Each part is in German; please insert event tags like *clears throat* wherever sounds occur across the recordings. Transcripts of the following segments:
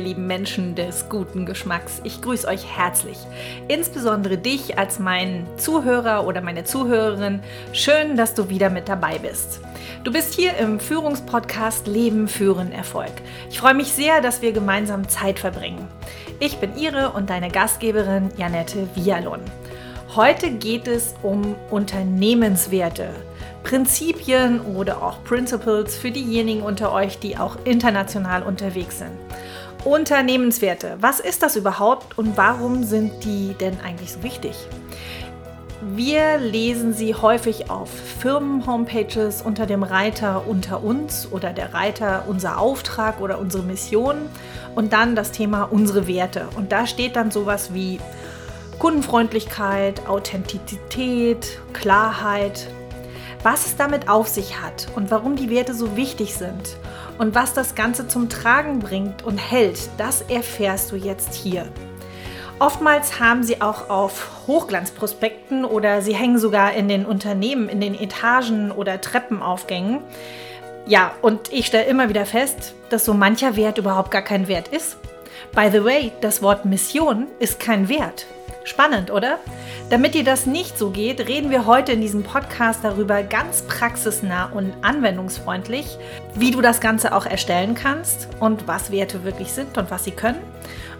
ihr lieben Menschen des guten Geschmacks. Ich grüße euch herzlich. Insbesondere dich als mein Zuhörer oder meine Zuhörerin. Schön, dass du wieder mit dabei bist. Du bist hier im Führungspodcast Leben, Führen, Erfolg. Ich freue mich sehr, dass wir gemeinsam Zeit verbringen. Ich bin Ihre und deine Gastgeberin Janette Vialon. Heute geht es um Unternehmenswerte. Prinzipien oder auch Principles für diejenigen unter euch, die auch international unterwegs sind. Unternehmenswerte, was ist das überhaupt und warum sind die denn eigentlich so wichtig? Wir lesen sie häufig auf Firmen-Homepages unter dem Reiter unter uns oder der Reiter unser Auftrag oder unsere Mission und dann das Thema unsere Werte. Und da steht dann sowas wie Kundenfreundlichkeit, Authentizität, Klarheit, was es damit auf sich hat und warum die Werte so wichtig sind und was das Ganze zum Tragen bringt und hält, das erfährst du jetzt hier. Oftmals haben sie auch auf Hochglanzprospekten oder sie hängen sogar in den Unternehmen, in den Etagen oder Treppenaufgängen. Ja, und ich stelle immer wieder fest, dass so mancher Wert überhaupt gar kein Wert ist. By the way, das Wort Mission ist kein Wert. Spannend, oder? Damit dir das nicht so geht, reden wir heute in diesem Podcast darüber ganz praxisnah und anwendungsfreundlich, wie du das Ganze auch erstellen kannst und was Werte wirklich sind und was sie können.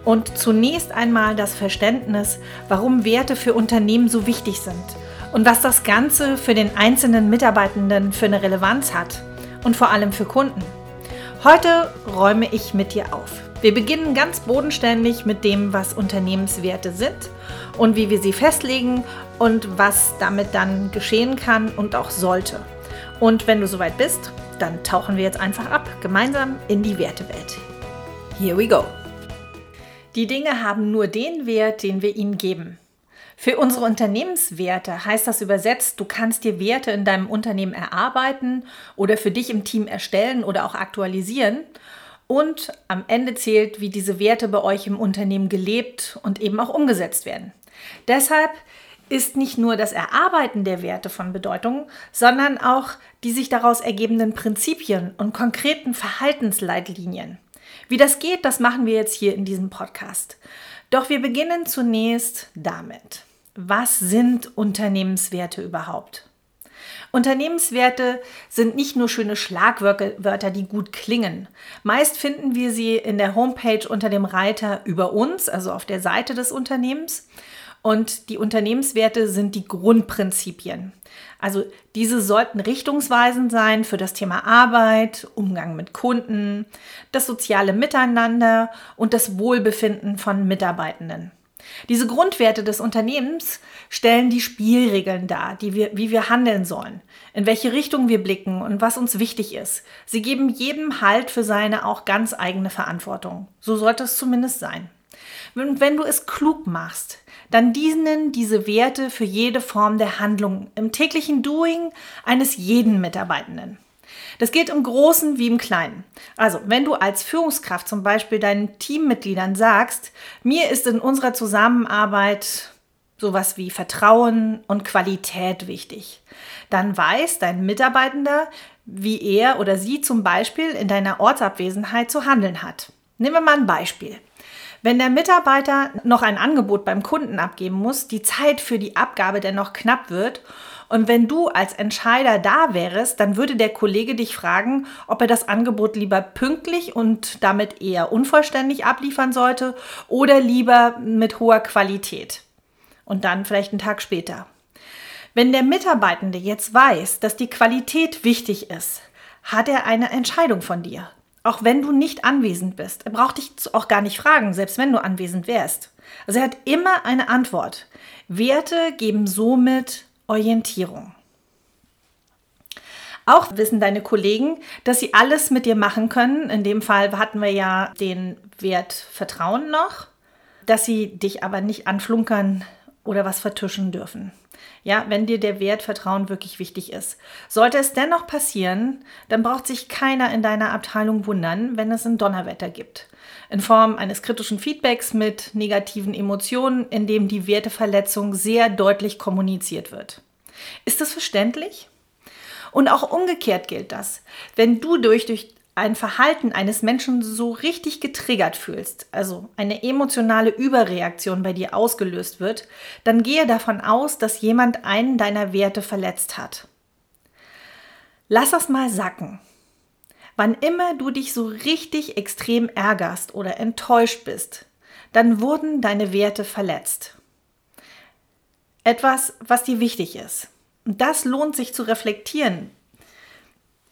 Und zunächst einmal das Verständnis, warum Werte für Unternehmen so wichtig sind und was das Ganze für den einzelnen Mitarbeitenden für eine Relevanz hat und vor allem für Kunden. Heute räume ich mit dir auf. Wir beginnen ganz bodenständig mit dem, was Unternehmenswerte sind und wie wir sie festlegen und was damit dann geschehen kann und auch sollte. Und wenn du soweit bist, dann tauchen wir jetzt einfach ab, gemeinsam in die Wertewelt. Here we go. Die Dinge haben nur den Wert, den wir ihnen geben. Für unsere Unternehmenswerte heißt das übersetzt, du kannst dir Werte in deinem Unternehmen erarbeiten oder für dich im Team erstellen oder auch aktualisieren und am Ende zählt, wie diese Werte bei euch im Unternehmen gelebt und eben auch umgesetzt werden. Deshalb ist nicht nur das Erarbeiten der Werte von Bedeutung, sondern auch die sich daraus ergebenden Prinzipien und konkreten Verhaltensleitlinien. Wie das geht, das machen wir jetzt hier in diesem Podcast. Doch wir beginnen zunächst damit. Was sind Unternehmenswerte überhaupt? Unternehmenswerte sind nicht nur schöne Schlagwörter, die gut klingen. Meist finden wir sie in der Homepage unter dem Reiter über uns, also auf der Seite des Unternehmens. Und die Unternehmenswerte sind die Grundprinzipien. Also diese sollten richtungsweisend sein für das Thema Arbeit, Umgang mit Kunden, das soziale Miteinander und das Wohlbefinden von Mitarbeitenden. Diese Grundwerte des Unternehmens stellen die Spielregeln dar, die wir, wie wir handeln sollen, in welche Richtung wir blicken und was uns wichtig ist. Sie geben jedem Halt für seine auch ganz eigene Verantwortung. So sollte es zumindest sein. Und wenn du es klug machst, dann dienen diese Werte für jede Form der Handlung im täglichen Doing eines jeden Mitarbeitenden. Das geht im Großen wie im Kleinen. Also, wenn du als Führungskraft zum Beispiel deinen Teammitgliedern sagst, mir ist in unserer Zusammenarbeit sowas wie Vertrauen und Qualität wichtig, dann weiß dein Mitarbeitender, wie er oder sie zum Beispiel in deiner Ortsabwesenheit zu handeln hat. Nehmen wir mal ein Beispiel. Wenn der Mitarbeiter noch ein Angebot beim Kunden abgeben muss, die Zeit für die Abgabe dennoch knapp wird und wenn du als Entscheider da wärst, dann würde der Kollege dich fragen, ob er das Angebot lieber pünktlich und damit eher unvollständig abliefern sollte oder lieber mit hoher Qualität. Und dann vielleicht einen Tag später. Wenn der Mitarbeitende jetzt weiß, dass die Qualität wichtig ist, hat er eine Entscheidung von dir. Auch wenn du nicht anwesend bist. Er braucht dich auch gar nicht fragen, selbst wenn du anwesend wärst. Also er hat immer eine Antwort. Werte geben somit Orientierung. Auch wissen deine Kollegen, dass sie alles mit dir machen können. In dem Fall hatten wir ja den Wert Vertrauen noch, dass sie dich aber nicht anflunkern oder was vertuschen dürfen. Ja, wenn dir der Wert Vertrauen wirklich wichtig ist. Sollte es dennoch passieren, dann braucht sich keiner in deiner Abteilung wundern, wenn es ein Donnerwetter gibt. In Form eines kritischen Feedbacks mit negativen Emotionen, in dem die Werteverletzung sehr deutlich kommuniziert wird. Ist das verständlich? Und auch umgekehrt gilt das. Wenn du durch, durch ein Verhalten eines Menschen so richtig getriggert fühlst, also eine emotionale Überreaktion bei dir ausgelöst wird, dann gehe davon aus, dass jemand einen deiner Werte verletzt hat. Lass das mal sacken. Wann immer du dich so richtig extrem ärgerst oder enttäuscht bist, dann wurden deine Werte verletzt. Etwas, was dir wichtig ist. Und das lohnt sich zu reflektieren,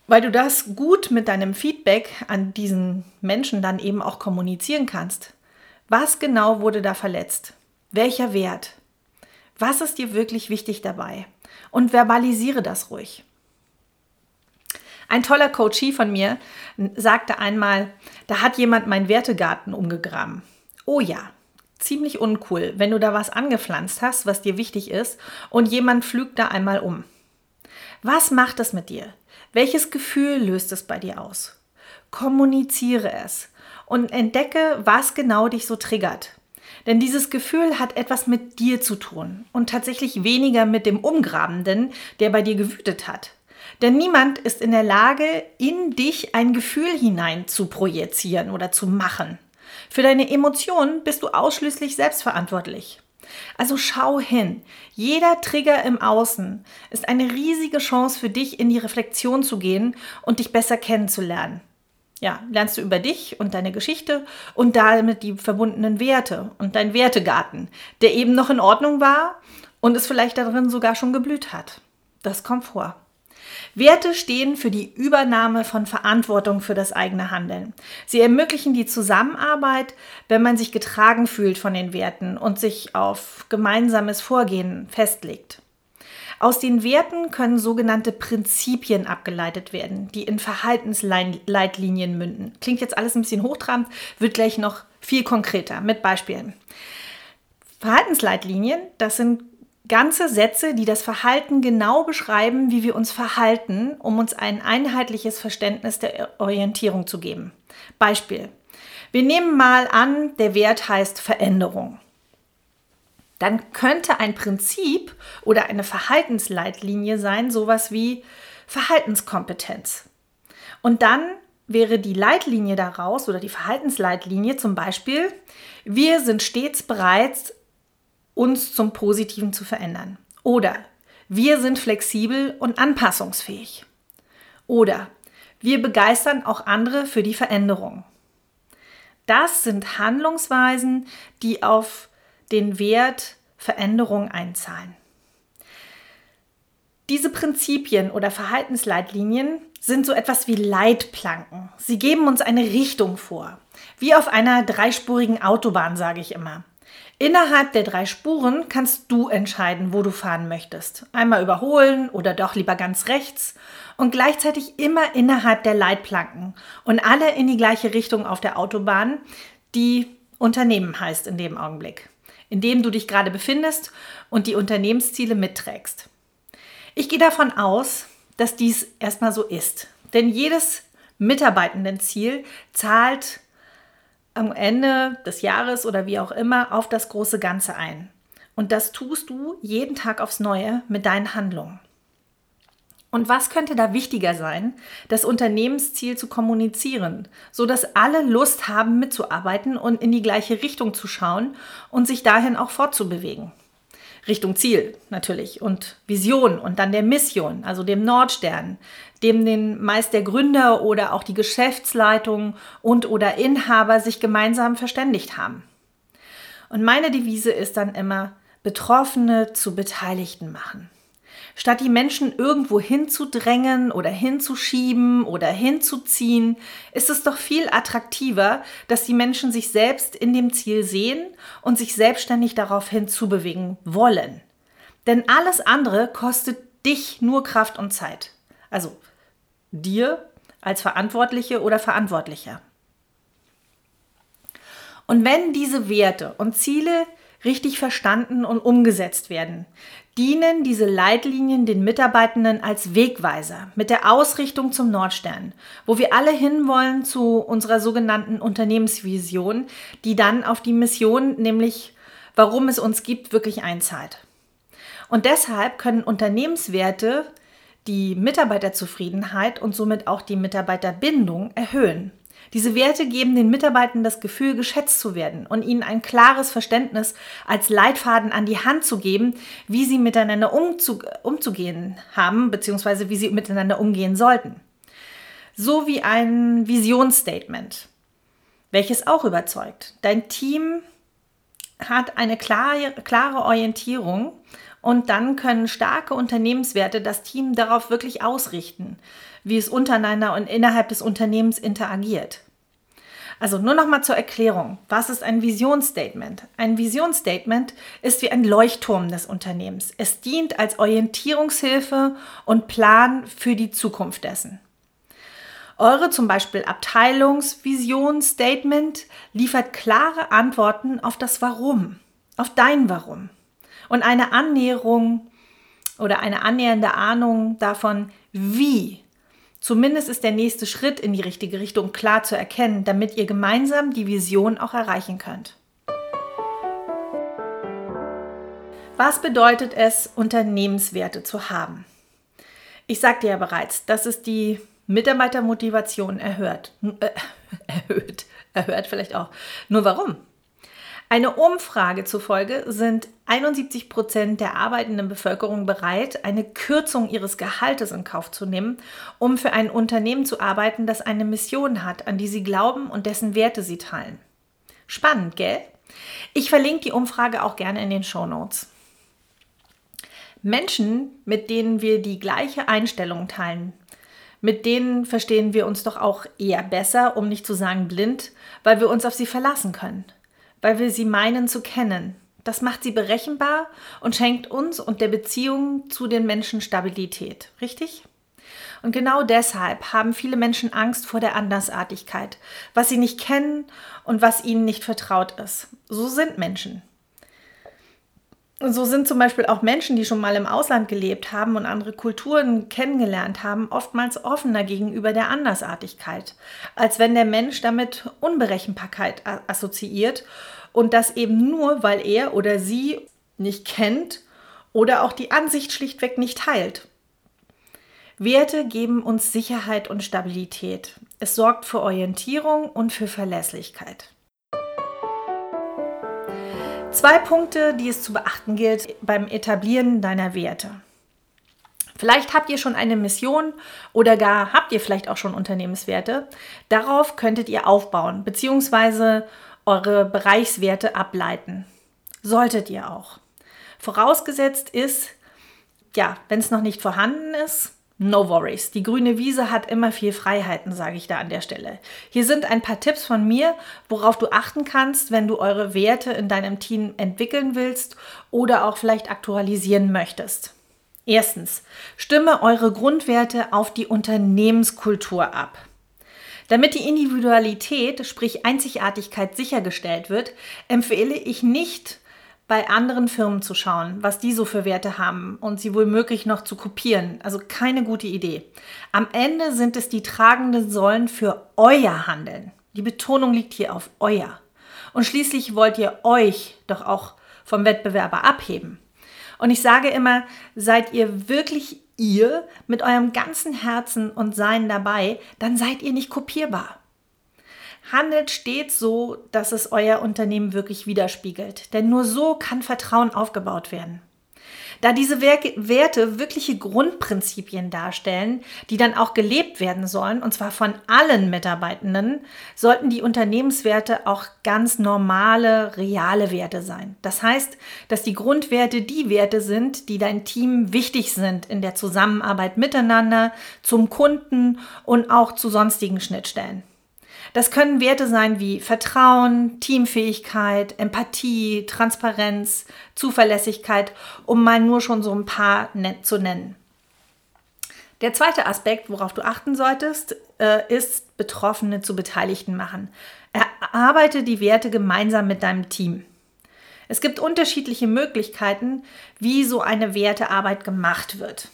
weil du das gut mit deinem Feedback an diesen Menschen dann eben auch kommunizieren kannst. Was genau wurde da verletzt? Welcher Wert? Was ist dir wirklich wichtig dabei? Und verbalisiere das ruhig. Ein toller Coachie von mir sagte einmal, da hat jemand meinen Wertegarten umgegraben. Oh ja, ziemlich uncool, wenn du da was angepflanzt hast, was dir wichtig ist, und jemand pflügt da einmal um. Was macht es mit dir? Welches Gefühl löst es bei dir aus? Kommuniziere es und entdecke, was genau dich so triggert. Denn dieses Gefühl hat etwas mit dir zu tun und tatsächlich weniger mit dem Umgrabenden, der bei dir gewütet hat. Denn niemand ist in der Lage, in dich ein Gefühl hinein zu projizieren oder zu machen. Für deine Emotionen bist du ausschließlich selbstverantwortlich. Also schau hin. Jeder Trigger im Außen ist eine riesige Chance für dich, in die Reflexion zu gehen und dich besser kennenzulernen. Ja, lernst du über dich und deine Geschichte und damit die verbundenen Werte und dein Wertegarten, der eben noch in Ordnung war und es vielleicht darin sogar schon geblüht hat. Das kommt vor. Werte stehen für die Übernahme von Verantwortung für das eigene Handeln. Sie ermöglichen die Zusammenarbeit, wenn man sich getragen fühlt von den Werten und sich auf gemeinsames Vorgehen festlegt. Aus den Werten können sogenannte Prinzipien abgeleitet werden, die in Verhaltensleitlinien münden. Klingt jetzt alles ein bisschen hochtrabend, wird gleich noch viel konkreter mit Beispielen. Verhaltensleitlinien, das sind ganze Sätze, die das Verhalten genau beschreiben, wie wir uns verhalten, um uns ein einheitliches Verständnis der Orientierung zu geben. Beispiel. Wir nehmen mal an, der Wert heißt Veränderung. Dann könnte ein Prinzip oder eine Verhaltensleitlinie sein, sowas wie Verhaltenskompetenz. Und dann wäre die Leitlinie daraus oder die Verhaltensleitlinie zum Beispiel, wir sind stets bereit, uns zum Positiven zu verändern. Oder wir sind flexibel und anpassungsfähig. Oder wir begeistern auch andere für die Veränderung. Das sind Handlungsweisen, die auf den Wert Veränderung einzahlen. Diese Prinzipien oder Verhaltensleitlinien sind so etwas wie Leitplanken. Sie geben uns eine Richtung vor. Wie auf einer dreispurigen Autobahn, sage ich immer. Innerhalb der drei Spuren kannst du entscheiden, wo du fahren möchtest. Einmal überholen oder doch lieber ganz rechts und gleichzeitig immer innerhalb der Leitplanken und alle in die gleiche Richtung auf der Autobahn, die Unternehmen heißt in dem Augenblick, in dem du dich gerade befindest und die Unternehmensziele mitträgst. Ich gehe davon aus, dass dies erstmal so ist, denn jedes Mitarbeitendenziel zahlt am Ende des Jahres oder wie auch immer auf das große Ganze ein. Und das tust du jeden Tag aufs Neue mit deinen Handlungen. Und was könnte da wichtiger sein, das Unternehmensziel zu kommunizieren, so dass alle Lust haben mitzuarbeiten und in die gleiche Richtung zu schauen und sich dahin auch fortzubewegen? Richtung Ziel natürlich und Vision und dann der Mission, also dem Nordstern, dem den meist der Gründer oder auch die Geschäftsleitung und oder Inhaber sich gemeinsam verständigt haben. Und meine Devise ist dann immer, Betroffene zu Beteiligten machen. Statt die Menschen irgendwo hinzudrängen oder hinzuschieben oder hinzuziehen, ist es doch viel attraktiver, dass die Menschen sich selbst in dem Ziel sehen und sich selbstständig darauf hinzubewegen wollen. Denn alles andere kostet dich nur Kraft und Zeit. Also dir als Verantwortliche oder Verantwortlicher. Und wenn diese Werte und Ziele richtig verstanden und umgesetzt werden, dienen diese Leitlinien den Mitarbeitenden als Wegweiser mit der Ausrichtung zum Nordstern, wo wir alle hinwollen zu unserer sogenannten Unternehmensvision, die dann auf die Mission, nämlich warum es uns gibt, wirklich einzahlt. Und deshalb können Unternehmenswerte die Mitarbeiterzufriedenheit und somit auch die Mitarbeiterbindung erhöhen. Diese Werte geben den Mitarbeitern das Gefühl, geschätzt zu werden und ihnen ein klares Verständnis als Leitfaden an die Hand zu geben, wie sie miteinander umzu umzugehen haben, beziehungsweise wie sie miteinander umgehen sollten. So wie ein Visionsstatement, welches auch überzeugt. Dein Team hat eine klare, klare Orientierung und dann können starke Unternehmenswerte das Team darauf wirklich ausrichten, wie es untereinander und innerhalb des Unternehmens interagiert. Also nur noch mal zur Erklärung. Was ist ein Visionsstatement? Ein Visionsstatement ist wie ein Leuchtturm des Unternehmens. Es dient als Orientierungshilfe und Plan für die Zukunft dessen. Eure zum Beispiel Abteilungsvisionsstatement liefert klare Antworten auf das Warum, auf dein Warum und eine Annäherung oder eine annähernde Ahnung davon, wie. Zumindest ist der nächste Schritt in die richtige Richtung klar zu erkennen, damit ihr gemeinsam die Vision auch erreichen könnt. Was bedeutet es, Unternehmenswerte zu haben? Ich sagte ja bereits, dass es die Mitarbeitermotivation *laughs* erhöht. Äh, erhöht. Erhöht vielleicht auch. Nur warum? Eine Umfrage zufolge sind 71 Prozent der arbeitenden Bevölkerung bereit, eine Kürzung ihres Gehaltes in Kauf zu nehmen, um für ein Unternehmen zu arbeiten, das eine Mission hat, an die sie glauben und dessen Werte sie teilen. Spannend, gell? Ich verlinke die Umfrage auch gerne in den Show Notes. Menschen, mit denen wir die gleiche Einstellung teilen, mit denen verstehen wir uns doch auch eher besser, um nicht zu sagen blind, weil wir uns auf sie verlassen können weil wir sie meinen zu kennen. Das macht sie berechenbar und schenkt uns und der Beziehung zu den Menschen Stabilität. Richtig? Und genau deshalb haben viele Menschen Angst vor der Andersartigkeit, was sie nicht kennen und was ihnen nicht vertraut ist. So sind Menschen. So sind zum Beispiel auch Menschen, die schon mal im Ausland gelebt haben und andere Kulturen kennengelernt haben, oftmals offener gegenüber der Andersartigkeit, als wenn der Mensch damit Unberechenbarkeit assoziiert und das eben nur, weil er oder sie nicht kennt oder auch die Ansicht schlichtweg nicht teilt. Werte geben uns Sicherheit und Stabilität. Es sorgt für Orientierung und für Verlässlichkeit. Zwei Punkte, die es zu beachten gilt beim Etablieren deiner Werte. Vielleicht habt ihr schon eine Mission oder gar habt ihr vielleicht auch schon Unternehmenswerte. Darauf könntet ihr aufbauen bzw. eure Bereichswerte ableiten. Solltet ihr auch. Vorausgesetzt ist, ja, wenn es noch nicht vorhanden ist, No worries. Die grüne Wiese hat immer viel Freiheiten, sage ich da an der Stelle. Hier sind ein paar Tipps von mir, worauf du achten kannst, wenn du eure Werte in deinem Team entwickeln willst oder auch vielleicht aktualisieren möchtest. Erstens, stimme eure Grundwerte auf die Unternehmenskultur ab. Damit die Individualität, sprich Einzigartigkeit sichergestellt wird, empfehle ich nicht, bei anderen Firmen zu schauen, was die so für Werte haben und sie womöglich noch zu kopieren. Also keine gute Idee. Am Ende sind es die tragenden Säulen für euer Handeln. Die Betonung liegt hier auf euer. Und schließlich wollt ihr euch doch auch vom Wettbewerber abheben. Und ich sage immer, seid ihr wirklich ihr mit eurem ganzen Herzen und Sein dabei, dann seid ihr nicht kopierbar. Handelt stets so, dass es euer Unternehmen wirklich widerspiegelt. Denn nur so kann Vertrauen aufgebaut werden. Da diese Werte wirkliche Grundprinzipien darstellen, die dann auch gelebt werden sollen, und zwar von allen Mitarbeitenden, sollten die Unternehmenswerte auch ganz normale, reale Werte sein. Das heißt, dass die Grundwerte die Werte sind, die dein Team wichtig sind in der Zusammenarbeit miteinander, zum Kunden und auch zu sonstigen Schnittstellen. Das können Werte sein wie Vertrauen, Teamfähigkeit, Empathie, Transparenz, Zuverlässigkeit, um mal nur schon so ein paar zu nennen. Der zweite Aspekt, worauf du achten solltest, äh, ist, Betroffene zu Beteiligten machen. Erarbeite die Werte gemeinsam mit deinem Team. Es gibt unterschiedliche Möglichkeiten, wie so eine Wertearbeit gemacht wird.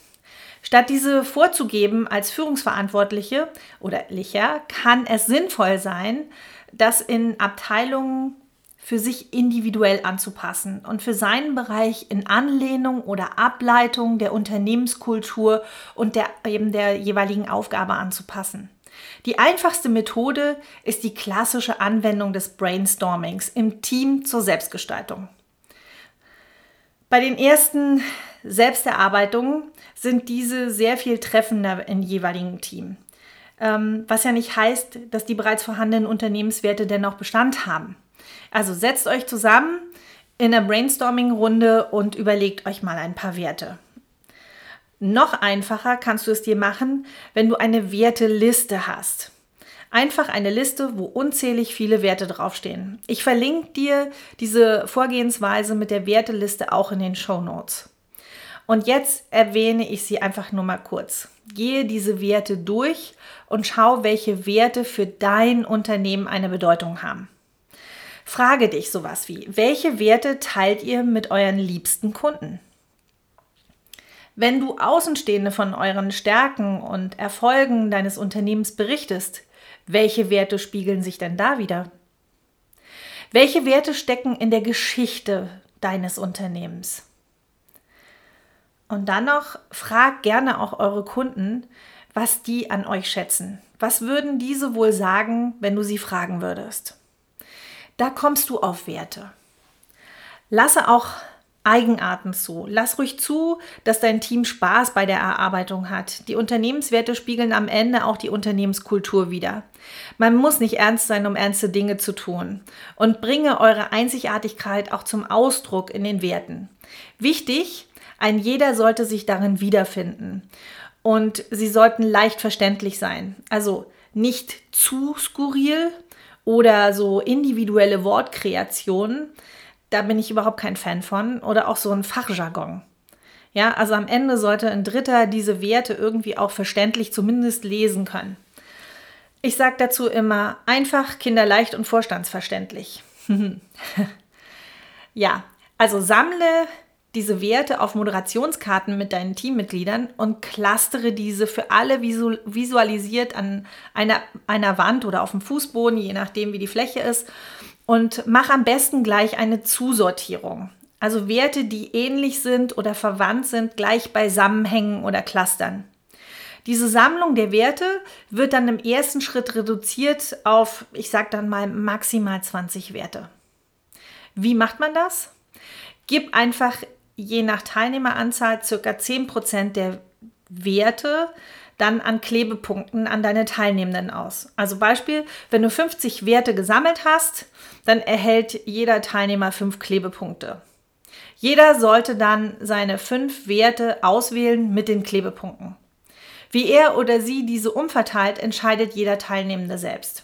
Statt diese vorzugeben als Führungsverantwortliche oder Licher, kann es sinnvoll sein, das in Abteilungen für sich individuell anzupassen und für seinen Bereich in Anlehnung oder Ableitung der Unternehmenskultur und der, eben der jeweiligen Aufgabe anzupassen. Die einfachste Methode ist die klassische Anwendung des Brainstormings im Team zur Selbstgestaltung. Bei den ersten Selbsterarbeitungen sind diese sehr viel treffender im jeweiligen Team. Ähm, was ja nicht heißt, dass die bereits vorhandenen Unternehmenswerte dennoch Bestand haben. Also setzt euch zusammen in einer Brainstorming-Runde und überlegt euch mal ein paar Werte. Noch einfacher kannst du es dir machen, wenn du eine Werteliste hast. Einfach eine Liste, wo unzählig viele Werte draufstehen. Ich verlinke dir diese Vorgehensweise mit der Werteliste auch in den Show Notes. Und jetzt erwähne ich sie einfach nur mal kurz. Gehe diese Werte durch und schau, welche Werte für dein Unternehmen eine Bedeutung haben. Frage dich sowas wie, welche Werte teilt ihr mit euren liebsten Kunden? Wenn du Außenstehende von euren Stärken und Erfolgen deines Unternehmens berichtest, welche Werte spiegeln sich denn da wieder? Welche Werte stecken in der Geschichte deines Unternehmens? Und dann noch, fragt gerne auch eure Kunden, was die an euch schätzen. Was würden diese wohl sagen, wenn du sie fragen würdest? Da kommst du auf Werte. Lasse auch Eigenarten zu. Lass ruhig zu, dass dein Team Spaß bei der Erarbeitung hat. Die Unternehmenswerte spiegeln am Ende auch die Unternehmenskultur wider. Man muss nicht ernst sein, um ernste Dinge zu tun. Und bringe eure Einzigartigkeit auch zum Ausdruck in den Werten. Wichtig, ein jeder sollte sich darin wiederfinden. Und sie sollten leicht verständlich sein. Also nicht zu skurril, oder so individuelle Wortkreationen, da bin ich überhaupt kein Fan von. Oder auch so ein Fachjargon. Ja, also am Ende sollte ein Dritter diese Werte irgendwie auch verständlich zumindest lesen können. Ich sage dazu immer einfach, kinderleicht und vorstandsverständlich. *laughs* ja, also sammle diese Werte auf Moderationskarten mit deinen Teammitgliedern und clustere diese für alle visualisiert an einer, einer Wand oder auf dem Fußboden, je nachdem wie die Fläche ist. Und mach am besten gleich eine Zusortierung. Also Werte, die ähnlich sind oder verwandt sind, gleich beisammenhängen oder clustern. Diese Sammlung der Werte wird dann im ersten Schritt reduziert auf, ich sage dann mal, maximal 20 Werte. Wie macht man das? Gib einfach je nach Teilnehmeranzahl circa 10% der Werte dann an Klebepunkten an deine Teilnehmenden aus. Also Beispiel, wenn du 50 Werte gesammelt hast, dann erhält jeder Teilnehmer 5 Klebepunkte. Jeder sollte dann seine 5 Werte auswählen mit den Klebepunkten. Wie er oder sie diese umverteilt, entscheidet jeder Teilnehmende selbst.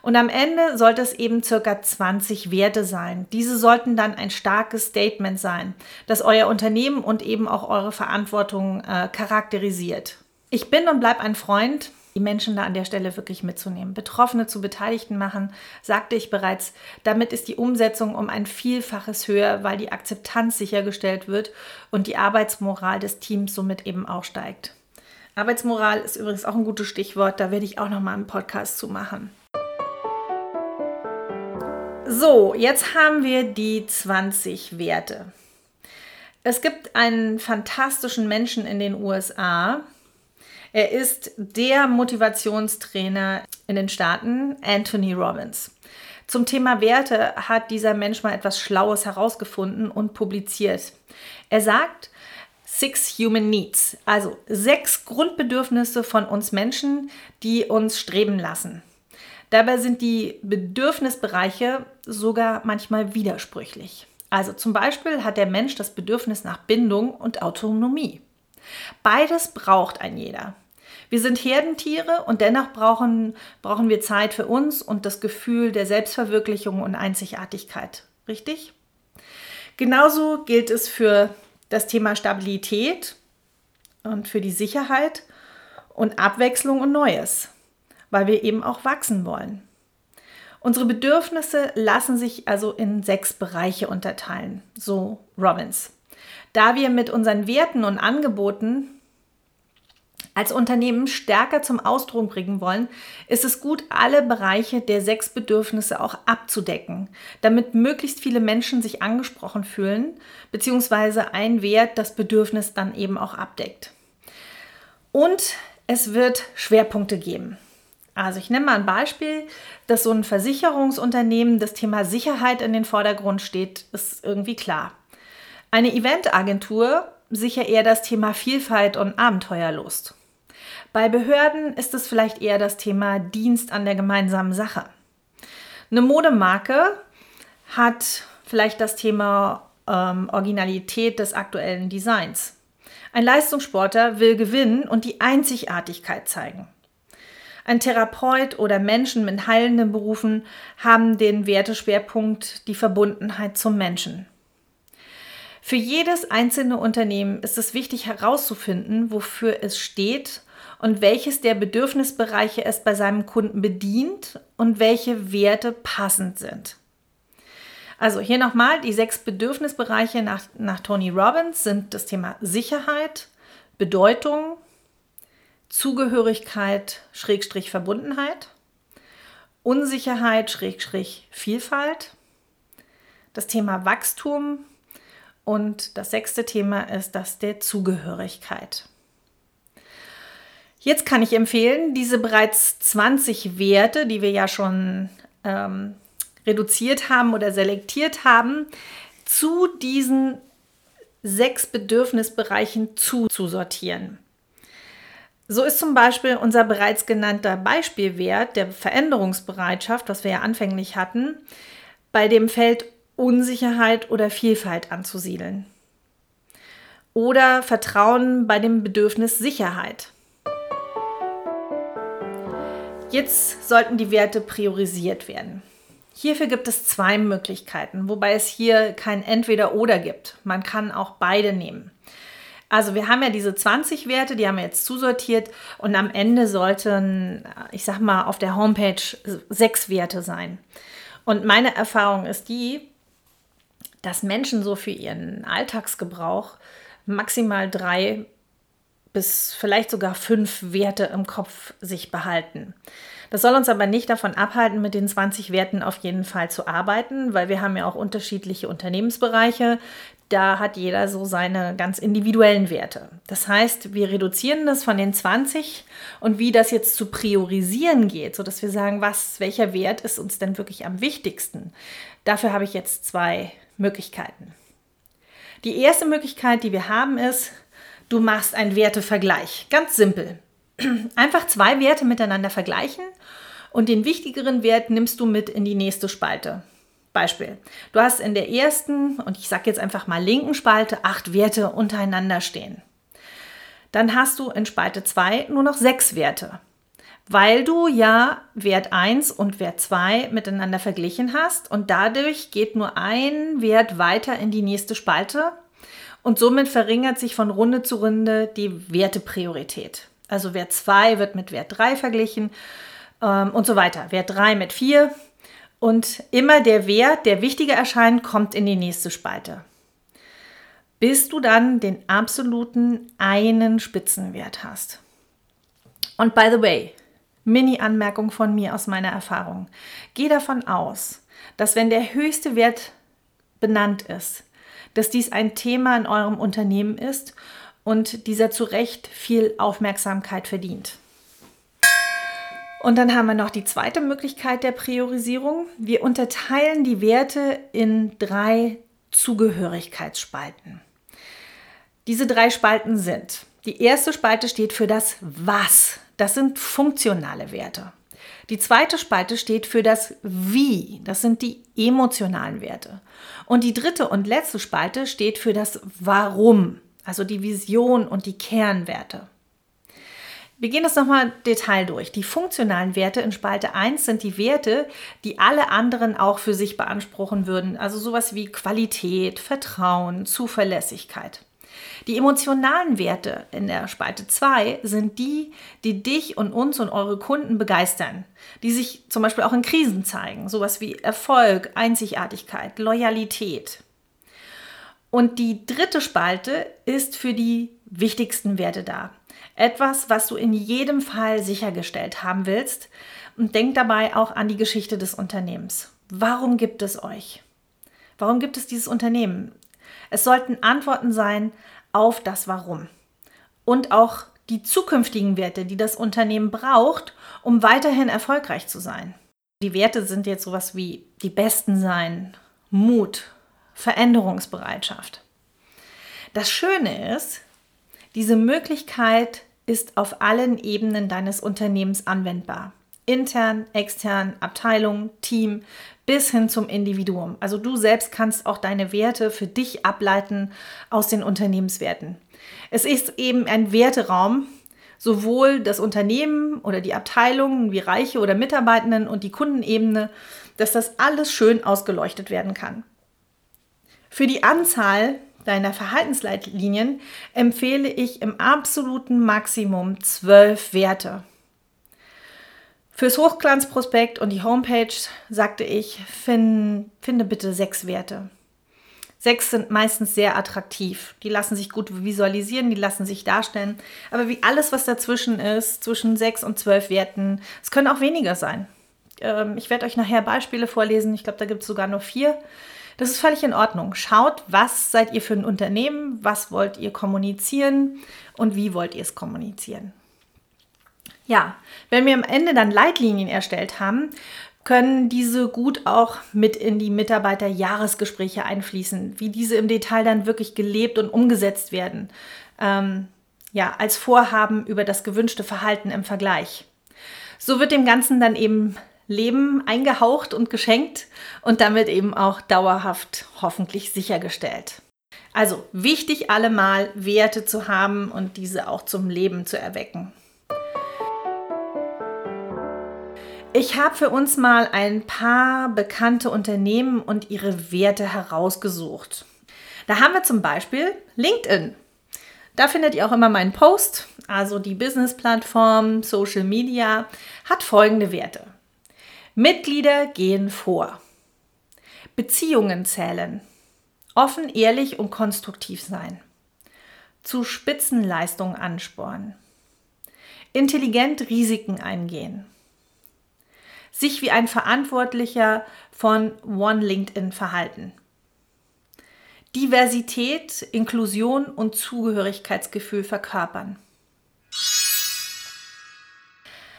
Und am Ende sollte es eben circa 20 Werte sein. Diese sollten dann ein starkes Statement sein, das euer Unternehmen und eben auch eure Verantwortung äh, charakterisiert. Ich bin und bleibe ein Freund, die Menschen da an der Stelle wirklich mitzunehmen. Betroffene zu Beteiligten machen, sagte ich bereits. Damit ist die Umsetzung um ein Vielfaches höher, weil die Akzeptanz sichergestellt wird und die Arbeitsmoral des Teams somit eben auch steigt. Arbeitsmoral ist übrigens auch ein gutes Stichwort, da werde ich auch noch mal einen Podcast zu machen. So, jetzt haben wir die 20 Werte. Es gibt einen fantastischen Menschen in den USA. Er ist der Motivationstrainer in den Staaten, Anthony Robbins. Zum Thema Werte hat dieser Mensch mal etwas Schlaues herausgefunden und publiziert. Er sagt, Six Human Needs, also sechs Grundbedürfnisse von uns Menschen, die uns streben lassen. Dabei sind die Bedürfnisbereiche sogar manchmal widersprüchlich. Also zum Beispiel hat der Mensch das Bedürfnis nach Bindung und Autonomie. Beides braucht ein jeder. Wir sind Herdentiere und dennoch brauchen, brauchen wir Zeit für uns und das Gefühl der Selbstverwirklichung und Einzigartigkeit. Richtig? Genauso gilt es für das Thema Stabilität und für die Sicherheit und Abwechslung und Neues weil wir eben auch wachsen wollen. Unsere Bedürfnisse lassen sich also in sechs Bereiche unterteilen, so Robbins. Da wir mit unseren Werten und Angeboten als Unternehmen stärker zum Ausdruck bringen wollen, ist es gut, alle Bereiche der sechs Bedürfnisse auch abzudecken, damit möglichst viele Menschen sich angesprochen fühlen, beziehungsweise ein Wert das Bedürfnis dann eben auch abdeckt. Und es wird Schwerpunkte geben. Also ich nenne mal ein Beispiel, dass so ein Versicherungsunternehmen das Thema Sicherheit in den Vordergrund steht, ist irgendwie klar. Eine Eventagentur sicher eher das Thema Vielfalt und Abenteuerlust. Bei Behörden ist es vielleicht eher das Thema Dienst an der gemeinsamen Sache. Eine Modemarke hat vielleicht das Thema ähm, Originalität des aktuellen Designs. Ein Leistungssportler will gewinnen und die Einzigartigkeit zeigen. Ein Therapeut oder Menschen mit heilenden Berufen haben den Werteschwerpunkt die Verbundenheit zum Menschen. Für jedes einzelne Unternehmen ist es wichtig herauszufinden, wofür es steht und welches der Bedürfnisbereiche es bei seinem Kunden bedient und welche Werte passend sind. Also hier nochmal, die sechs Bedürfnisbereiche nach, nach Tony Robbins sind das Thema Sicherheit, Bedeutung, Zugehörigkeit, Schrägstrich Verbundenheit, Unsicherheit, Schrägstrich Vielfalt, das Thema Wachstum, und das sechste Thema ist das der Zugehörigkeit. Jetzt kann ich empfehlen, diese bereits 20 Werte, die wir ja schon ähm, reduziert haben oder selektiert haben, zu diesen sechs Bedürfnisbereichen zuzusortieren. So ist zum Beispiel unser bereits genannter Beispielwert der Veränderungsbereitschaft, was wir ja anfänglich hatten, bei dem Feld Unsicherheit oder Vielfalt anzusiedeln. Oder Vertrauen bei dem Bedürfnis Sicherheit. Jetzt sollten die Werte priorisiert werden. Hierfür gibt es zwei Möglichkeiten, wobei es hier kein Entweder-Oder gibt. Man kann auch beide nehmen. Also wir haben ja diese 20 Werte, die haben wir jetzt zusortiert und am Ende sollten, ich sag mal, auf der Homepage sechs Werte sein. Und meine Erfahrung ist die, dass Menschen so für ihren Alltagsgebrauch maximal drei bis vielleicht sogar fünf Werte im Kopf sich behalten. Das soll uns aber nicht davon abhalten, mit den 20 Werten auf jeden Fall zu arbeiten, weil wir haben ja auch unterschiedliche Unternehmensbereiche. Da hat jeder so seine ganz individuellen Werte. Das heißt, wir reduzieren das von den 20 und wie das jetzt zu priorisieren geht, sodass wir sagen, was, welcher Wert ist uns denn wirklich am wichtigsten. Dafür habe ich jetzt zwei Möglichkeiten. Die erste Möglichkeit, die wir haben, ist, du machst einen Wertevergleich. Ganz simpel. *clears throat* Einfach zwei Werte miteinander vergleichen und den wichtigeren Wert nimmst du mit in die nächste Spalte. Beispiel. Du hast in der ersten, und ich sage jetzt einfach mal linken Spalte, acht Werte untereinander stehen. Dann hast du in Spalte 2 nur noch sechs Werte weil du ja Wert 1 und Wert 2 miteinander verglichen hast und dadurch geht nur ein Wert weiter in die nächste Spalte und somit verringert sich von Runde zu Runde die Wertepriorität. Also Wert 2 wird mit Wert 3 verglichen ähm, und so weiter. Wert 3 mit 4 und immer der Wert, der wichtiger erscheint, kommt in die nächste Spalte. Bis du dann den absoluten einen Spitzenwert hast. Und by the way, Mini-Anmerkung von mir aus meiner Erfahrung. Geh davon aus, dass wenn der höchste Wert benannt ist, dass dies ein Thema in eurem Unternehmen ist und dieser zu Recht viel Aufmerksamkeit verdient. Und dann haben wir noch die zweite Möglichkeit der Priorisierung. Wir unterteilen die Werte in drei Zugehörigkeitsspalten. Diese drei Spalten sind, die erste Spalte steht für das Was. Das sind funktionale Werte. Die zweite Spalte steht für das Wie. Das sind die emotionalen Werte. Und die dritte und letzte Spalte steht für das Warum, also die Vision und die Kernwerte. Wir gehen das nochmal Detail durch. Die funktionalen Werte in Spalte 1 sind die Werte, die alle anderen auch für sich beanspruchen würden. Also sowas wie Qualität, Vertrauen, Zuverlässigkeit. Die emotionalen Werte in der Spalte 2 sind die, die dich und uns und eure Kunden begeistern, die sich zum Beispiel auch in Krisen zeigen, sowas wie Erfolg, Einzigartigkeit, Loyalität. Und die dritte Spalte ist für die wichtigsten Werte dar. Etwas, was du in jedem Fall sichergestellt haben willst. Und denk dabei auch an die Geschichte des Unternehmens. Warum gibt es euch? Warum gibt es dieses Unternehmen? Es sollten Antworten sein auf das Warum. Und auch die zukünftigen Werte, die das Unternehmen braucht, um weiterhin erfolgreich zu sein. Die Werte sind jetzt sowas wie die Besten sein, Mut, Veränderungsbereitschaft. Das Schöne ist, diese Möglichkeit ist auf allen Ebenen deines Unternehmens anwendbar. Intern, extern, Abteilung, Team bis hin zum Individuum. Also du selbst kannst auch deine Werte für dich ableiten aus den Unternehmenswerten. Es ist eben ein Werteraum, sowohl das Unternehmen oder die Abteilungen wie Reiche oder Mitarbeitenden und die Kundenebene, dass das alles schön ausgeleuchtet werden kann. Für die Anzahl deiner Verhaltensleitlinien empfehle ich im absoluten Maximum zwölf Werte. Fürs Hochglanzprospekt und die Homepage sagte ich, find, finde bitte sechs Werte. Sechs sind meistens sehr attraktiv. Die lassen sich gut visualisieren, die lassen sich darstellen. Aber wie alles, was dazwischen ist, zwischen sechs und zwölf Werten, es können auch weniger sein. Ähm, ich werde euch nachher Beispiele vorlesen. Ich glaube, da gibt es sogar nur vier. Das ist völlig in Ordnung. Schaut, was seid ihr für ein Unternehmen, was wollt ihr kommunizieren und wie wollt ihr es kommunizieren. Ja, wenn wir am Ende dann Leitlinien erstellt haben, können diese gut auch mit in die Mitarbeiterjahresgespräche einfließen, wie diese im Detail dann wirklich gelebt und umgesetzt werden. Ähm, ja, als Vorhaben über das gewünschte Verhalten im Vergleich. So wird dem Ganzen dann eben Leben eingehaucht und geschenkt und damit eben auch dauerhaft hoffentlich sichergestellt. Also wichtig allemal Werte zu haben und diese auch zum Leben zu erwecken. Ich habe für uns mal ein paar bekannte Unternehmen und ihre Werte herausgesucht. Da haben wir zum Beispiel LinkedIn. Da findet ihr auch immer meinen Post. Also die Business-Plattform Social Media hat folgende Werte. Mitglieder gehen vor. Beziehungen zählen. Offen, ehrlich und konstruktiv sein. Zu Spitzenleistungen anspornen. Intelligent Risiken eingehen sich wie ein Verantwortlicher von One LinkedIn verhalten. Diversität, Inklusion und Zugehörigkeitsgefühl verkörpern.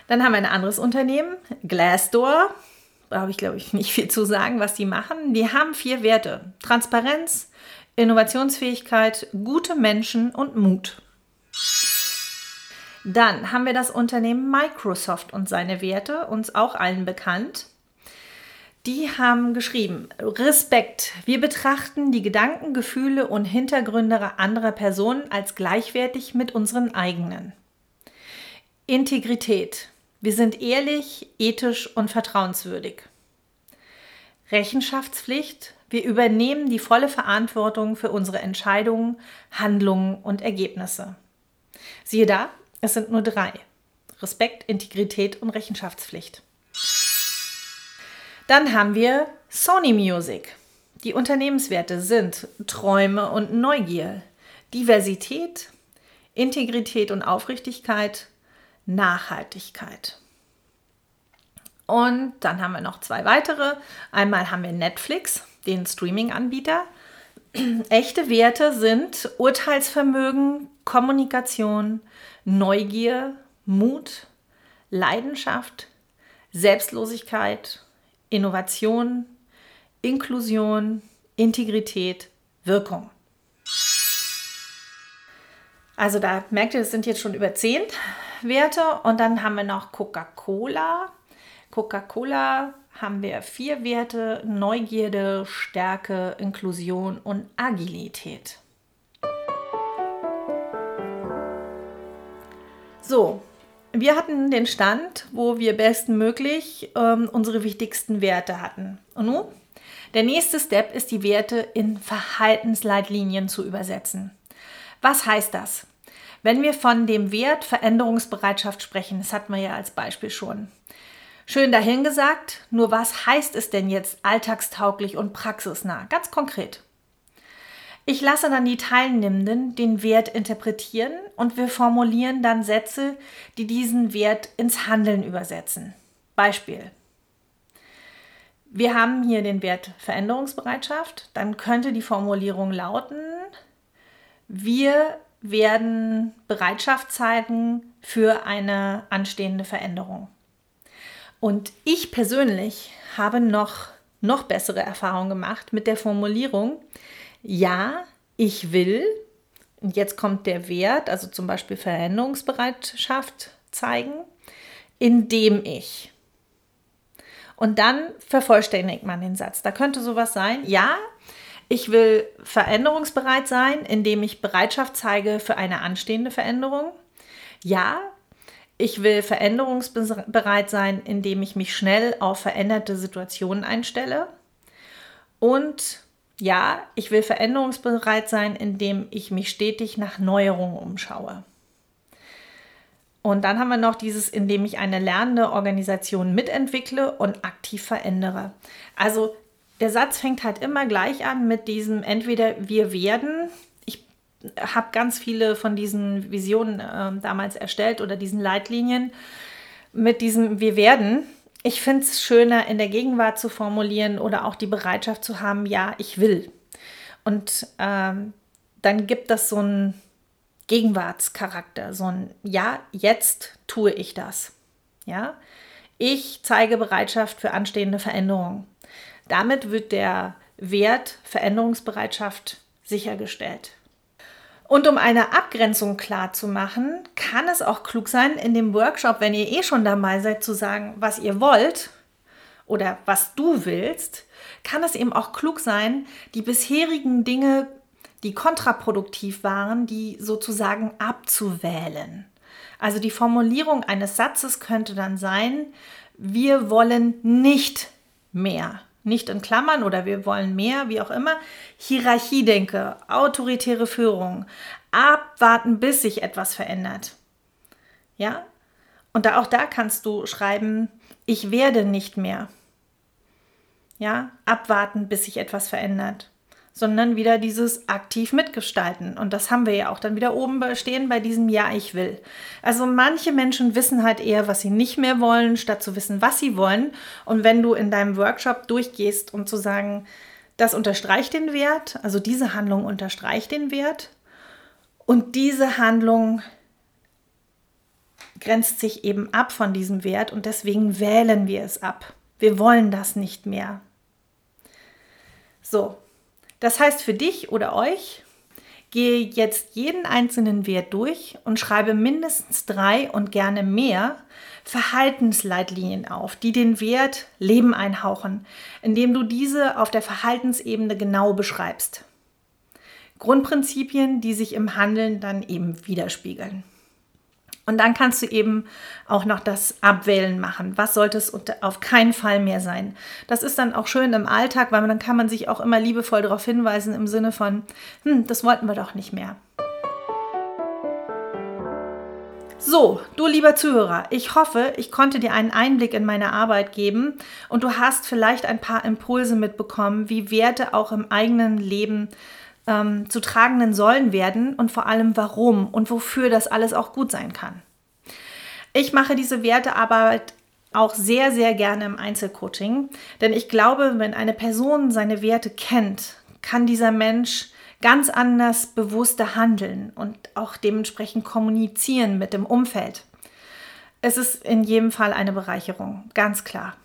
Dann haben wir ein anderes Unternehmen, Glassdoor. Da habe ich, glaube ich, nicht viel zu sagen, was die machen. Die haben vier Werte. Transparenz, Innovationsfähigkeit, gute Menschen und Mut. Dann haben wir das Unternehmen Microsoft und seine Werte, uns auch allen bekannt. Die haben geschrieben, Respekt. Wir betrachten die Gedanken, Gefühle und Hintergründe anderer Personen als gleichwertig mit unseren eigenen. Integrität. Wir sind ehrlich, ethisch und vertrauenswürdig. Rechenschaftspflicht. Wir übernehmen die volle Verantwortung für unsere Entscheidungen, Handlungen und Ergebnisse. Siehe da, es sind nur drei. Respekt, Integrität und Rechenschaftspflicht. Dann haben wir Sony Music. Die Unternehmenswerte sind Träume und Neugier, Diversität, Integrität und Aufrichtigkeit, Nachhaltigkeit. Und dann haben wir noch zwei weitere. Einmal haben wir Netflix, den Streaming-Anbieter. Echte Werte sind Urteilsvermögen, Kommunikation, Neugier, Mut, Leidenschaft, Selbstlosigkeit, Innovation, Inklusion, Integrität, Wirkung. Also da merkt ihr, es sind jetzt schon über zehn Werte. Und dann haben wir noch Coca-Cola. Coca-Cola haben wir vier Werte: Neugierde, Stärke, Inklusion und Agilität. So, wir hatten den Stand, wo wir bestmöglich ähm, unsere wichtigsten Werte hatten. Und nun? Der nächste Step ist, die Werte in Verhaltensleitlinien zu übersetzen. Was heißt das? Wenn wir von dem Wert Veränderungsbereitschaft sprechen, das hatten wir ja als Beispiel schon. Schön dahingesagt, nur was heißt es denn jetzt alltagstauglich und praxisnah? Ganz konkret. Ich lasse dann die Teilnehmenden den Wert interpretieren und wir formulieren dann Sätze, die diesen Wert ins Handeln übersetzen. Beispiel. Wir haben hier den Wert Veränderungsbereitschaft. Dann könnte die Formulierung lauten, wir werden Bereitschaft zeigen für eine anstehende Veränderung. Und ich persönlich habe noch, noch bessere Erfahrungen gemacht mit der Formulierung, ja, ich will, und jetzt kommt der Wert, also zum Beispiel Veränderungsbereitschaft zeigen, indem ich. Und dann vervollständigt man den Satz. Da könnte sowas sein, ja, ich will veränderungsbereit sein, indem ich Bereitschaft zeige für eine anstehende Veränderung. Ja, ich will veränderungsbereit sein, indem ich mich schnell auf veränderte Situationen einstelle. Und ja, ich will veränderungsbereit sein, indem ich mich stetig nach Neuerungen umschaue. Und dann haben wir noch dieses, indem ich eine lernende Organisation mitentwickle und aktiv verändere. Also der Satz fängt halt immer gleich an mit diesem entweder wir werden. Ich habe ganz viele von diesen Visionen äh, damals erstellt oder diesen Leitlinien mit diesem wir werden. Ich finde es schöner, in der Gegenwart zu formulieren oder auch die Bereitschaft zu haben, ja, ich will. Und ähm, dann gibt das so einen Gegenwartscharakter, so ein Ja, jetzt tue ich das. Ja, ich zeige Bereitschaft für anstehende Veränderungen. Damit wird der Wert Veränderungsbereitschaft sichergestellt. Und um eine Abgrenzung klar zu machen, kann es auch klug sein, in dem Workshop, wenn ihr eh schon dabei seid, zu sagen, was ihr wollt oder was du willst, kann es eben auch klug sein, die bisherigen Dinge, die kontraproduktiv waren, die sozusagen abzuwählen. Also die Formulierung eines Satzes könnte dann sein, wir wollen nicht mehr nicht in Klammern oder wir wollen mehr, wie auch immer. Hierarchiedenke, autoritäre Führung, abwarten, bis sich etwas verändert. Ja? Und da, auch da kannst du schreiben, ich werde nicht mehr. Ja, abwarten, bis sich etwas verändert sondern wieder dieses aktiv mitgestalten. Und das haben wir ja auch dann wieder oben stehen bei diesem Ja, ich will. Also manche Menschen wissen halt eher, was sie nicht mehr wollen, statt zu wissen, was sie wollen. Und wenn du in deinem Workshop durchgehst, um zu sagen, das unterstreicht den Wert, also diese Handlung unterstreicht den Wert und diese Handlung grenzt sich eben ab von diesem Wert und deswegen wählen wir es ab. Wir wollen das nicht mehr. So, das heißt für dich oder euch, gehe jetzt jeden einzelnen Wert durch und schreibe mindestens drei und gerne mehr Verhaltensleitlinien auf, die den Wert Leben einhauchen, indem du diese auf der Verhaltensebene genau beschreibst. Grundprinzipien, die sich im Handeln dann eben widerspiegeln. Und dann kannst du eben auch noch das Abwählen machen. Was sollte es auf keinen Fall mehr sein? Das ist dann auch schön im Alltag, weil dann kann man sich auch immer liebevoll darauf hinweisen im Sinne von, hm, das wollten wir doch nicht mehr. So, du lieber Zuhörer, ich hoffe, ich konnte dir einen Einblick in meine Arbeit geben und du hast vielleicht ein paar Impulse mitbekommen, wie Werte auch im eigenen Leben ähm, zu tragenden Säulen werden und vor allem warum und wofür das alles auch gut sein kann. Ich mache diese Wertearbeit auch sehr, sehr gerne im Einzelcoaching, denn ich glaube, wenn eine Person seine Werte kennt, kann dieser Mensch ganz anders bewusster handeln und auch dementsprechend kommunizieren mit dem Umfeld. Es ist in jedem Fall eine Bereicherung, ganz klar.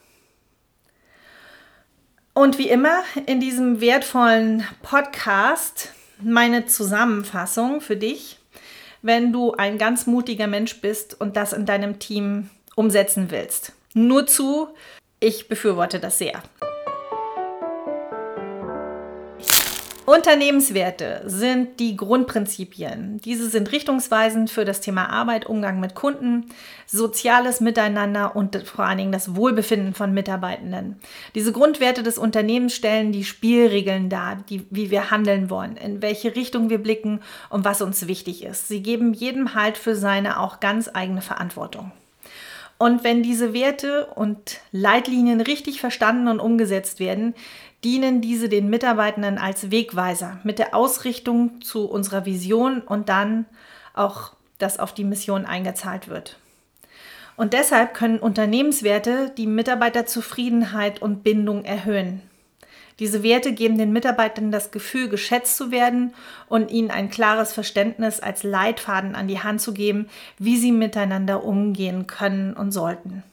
Und wie immer in diesem wertvollen Podcast meine Zusammenfassung für dich, wenn du ein ganz mutiger Mensch bist und das in deinem Team umsetzen willst. Nur zu, ich befürworte das sehr. Unternehmenswerte sind die Grundprinzipien. Diese sind richtungsweisend für das Thema Arbeit, Umgang mit Kunden, soziales Miteinander und vor allen Dingen das Wohlbefinden von Mitarbeitenden. Diese Grundwerte des Unternehmens stellen die Spielregeln dar, die, wie wir handeln wollen, in welche Richtung wir blicken und was uns wichtig ist. Sie geben jedem Halt für seine auch ganz eigene Verantwortung. Und wenn diese Werte und Leitlinien richtig verstanden und umgesetzt werden, dienen diese den Mitarbeitenden als Wegweiser mit der Ausrichtung zu unserer Vision und dann auch, dass auf die Mission eingezahlt wird. Und deshalb können Unternehmenswerte die Mitarbeiterzufriedenheit und Bindung erhöhen. Diese Werte geben den Mitarbeitern das Gefühl, geschätzt zu werden und ihnen ein klares Verständnis als Leitfaden an die Hand zu geben, wie sie miteinander umgehen können und sollten.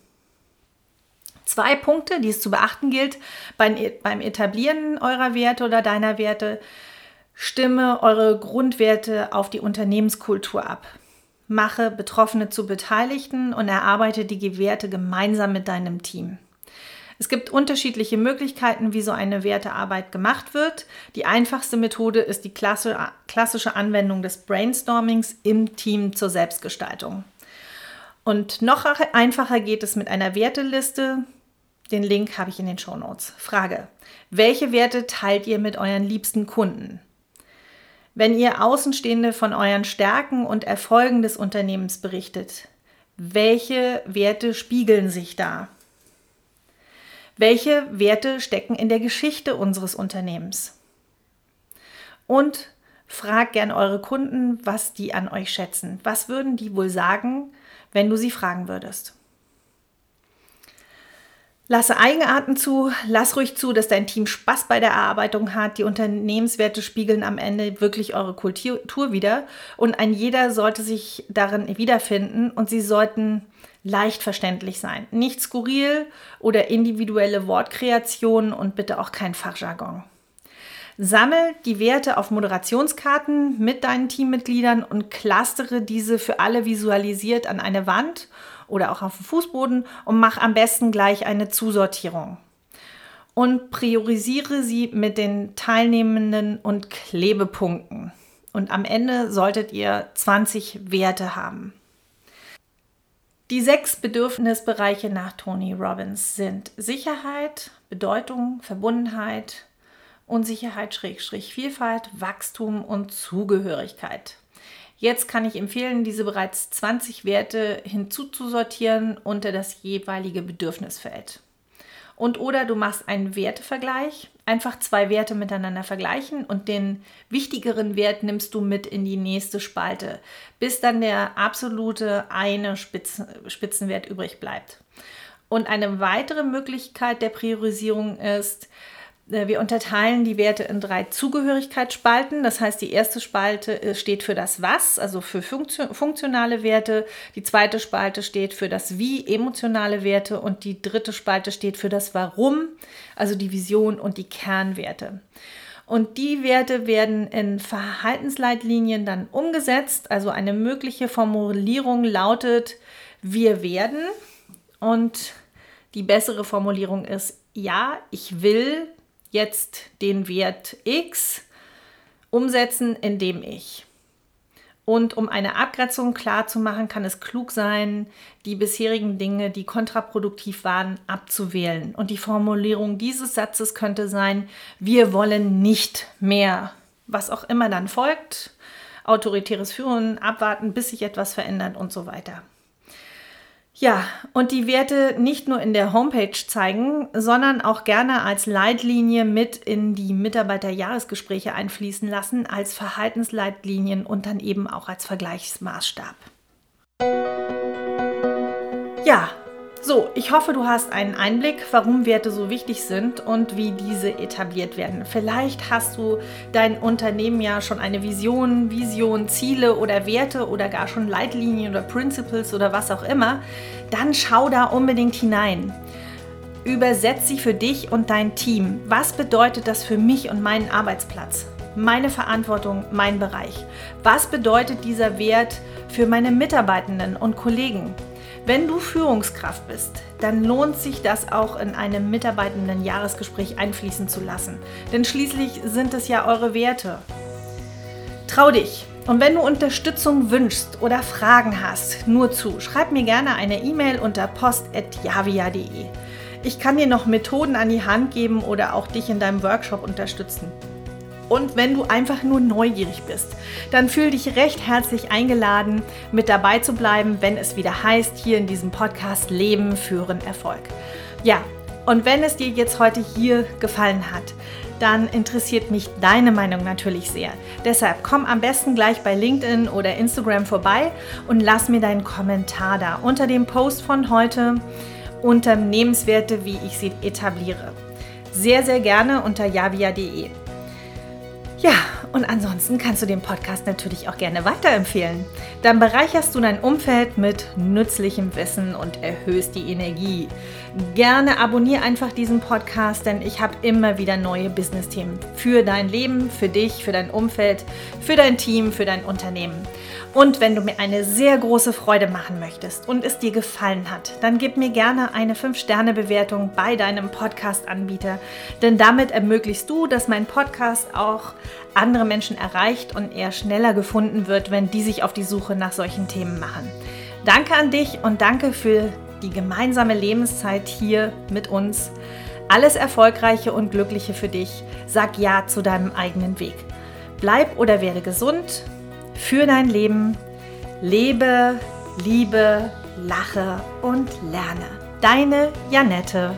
Zwei Punkte, die es zu beachten gilt beim Etablieren eurer Werte oder deiner Werte. Stimme eure Grundwerte auf die Unternehmenskultur ab. Mache Betroffene zu Beteiligten und erarbeite die Werte gemeinsam mit deinem Team. Es gibt unterschiedliche Möglichkeiten, wie so eine Wertearbeit gemacht wird. Die einfachste Methode ist die klassische Anwendung des Brainstormings im Team zur Selbstgestaltung. Und noch einfacher geht es mit einer Werteliste. Den Link habe ich in den Show Notes. Frage: Welche Werte teilt ihr mit euren liebsten Kunden? Wenn ihr Außenstehende von euren Stärken und Erfolgen des Unternehmens berichtet, welche Werte spiegeln sich da? Welche Werte stecken in der Geschichte unseres Unternehmens? Und fragt gern eure Kunden, was die an euch schätzen. Was würden die wohl sagen, wenn du sie fragen würdest? Lasse Eigenarten zu, lass ruhig zu, dass dein Team Spaß bei der Erarbeitung hat. Die Unternehmenswerte spiegeln am Ende wirklich eure Kultur wieder und ein jeder sollte sich darin wiederfinden und sie sollten leicht verständlich sein. Nicht skurril oder individuelle Wortkreationen und bitte auch kein Fachjargon. Sammel die Werte auf Moderationskarten mit deinen Teammitgliedern und clustere diese für alle visualisiert an eine Wand oder auch auf dem Fußboden und mach am besten gleich eine Zusortierung. Und priorisiere sie mit den Teilnehmenden und Klebepunkten. Und am Ende solltet ihr 20 Werte haben. Die sechs Bedürfnisbereiche nach Tony Robbins sind Sicherheit, Bedeutung, Verbundenheit, Unsicherheit, Schrägstrich, Vielfalt, Wachstum und Zugehörigkeit. Jetzt kann ich empfehlen, diese bereits 20 Werte hinzuzusortieren unter das jeweilige Bedürfnisfeld. Und oder du machst einen Wertevergleich, einfach zwei Werte miteinander vergleichen und den wichtigeren Wert nimmst du mit in die nächste Spalte, bis dann der absolute eine Spitzen, Spitzenwert übrig bleibt. Und eine weitere Möglichkeit der Priorisierung ist, wir unterteilen die Werte in drei Zugehörigkeitsspalten. Das heißt, die erste Spalte äh, steht für das Was, also für funktionale Werte. Die zweite Spalte steht für das Wie, emotionale Werte. Und die dritte Spalte steht für das Warum, also die Vision und die Kernwerte. Und die Werte werden in Verhaltensleitlinien dann umgesetzt. Also eine mögliche Formulierung lautet, wir werden. Und die bessere Formulierung ist, ja, ich will jetzt den Wert x umsetzen, indem ich. Und um eine Abgrenzung klar zu machen, kann es klug sein, die bisherigen Dinge, die kontraproduktiv waren, abzuwählen. Und die Formulierung dieses Satzes könnte sein, wir wollen nicht mehr. Was auch immer dann folgt, autoritäres Führen, abwarten, bis sich etwas verändert und so weiter. Ja, und die Werte nicht nur in der Homepage zeigen, sondern auch gerne als Leitlinie mit in die Mitarbeiterjahresgespräche einfließen lassen, als Verhaltensleitlinien und dann eben auch als Vergleichsmaßstab. Ja, so, ich hoffe, du hast einen Einblick, warum Werte so wichtig sind und wie diese etabliert werden. Vielleicht hast du dein Unternehmen ja schon eine Vision, Vision, Ziele oder Werte oder gar schon Leitlinien oder Principles oder was auch immer. Dann schau da unbedingt hinein. Übersetz sie für dich und dein Team. Was bedeutet das für mich und meinen Arbeitsplatz? Meine Verantwortung, mein Bereich. Was bedeutet dieser Wert für meine Mitarbeitenden und Kollegen? Wenn du Führungskraft bist, dann lohnt sich das auch in einem mitarbeitenden Jahresgespräch einfließen zu lassen. Denn schließlich sind es ja eure Werte. Trau dich. Und wenn du Unterstützung wünschst oder Fragen hast, nur zu, schreib mir gerne eine E-Mail unter post.javia.de. Ich kann dir noch Methoden an die Hand geben oder auch dich in deinem Workshop unterstützen. Und wenn du einfach nur neugierig bist, dann fühl dich recht herzlich eingeladen, mit dabei zu bleiben, wenn es wieder heißt, hier in diesem Podcast Leben, Führen, Erfolg. Ja, und wenn es dir jetzt heute hier gefallen hat, dann interessiert mich deine Meinung natürlich sehr. Deshalb komm am besten gleich bei LinkedIn oder Instagram vorbei und lass mir deinen Kommentar da unter dem Post von heute Unternehmenswerte, wie ich sie etabliere. Sehr, sehr gerne unter javia.de. Ja, und ansonsten kannst du den Podcast natürlich auch gerne weiterempfehlen. Dann bereicherst du dein Umfeld mit nützlichem Wissen und erhöhst die Energie. Gerne abonniere einfach diesen Podcast, denn ich habe immer wieder neue Business-Themen für dein Leben, für dich, für dein Umfeld, für dein Team, für dein Unternehmen. Und wenn du mir eine sehr große Freude machen möchtest und es dir gefallen hat, dann gib mir gerne eine 5-Sterne-Bewertung bei deinem Podcast-Anbieter, denn damit ermöglichst du, dass mein Podcast auch andere Menschen erreicht und er schneller gefunden wird, wenn die sich auf die Suche nach solchen Themen machen. Danke an dich und danke für die gemeinsame Lebenszeit hier mit uns. Alles Erfolgreiche und Glückliche für dich. Sag Ja zu deinem eigenen Weg. Bleib oder werde gesund für dein Leben. Lebe, liebe, lache und lerne. Deine Janette.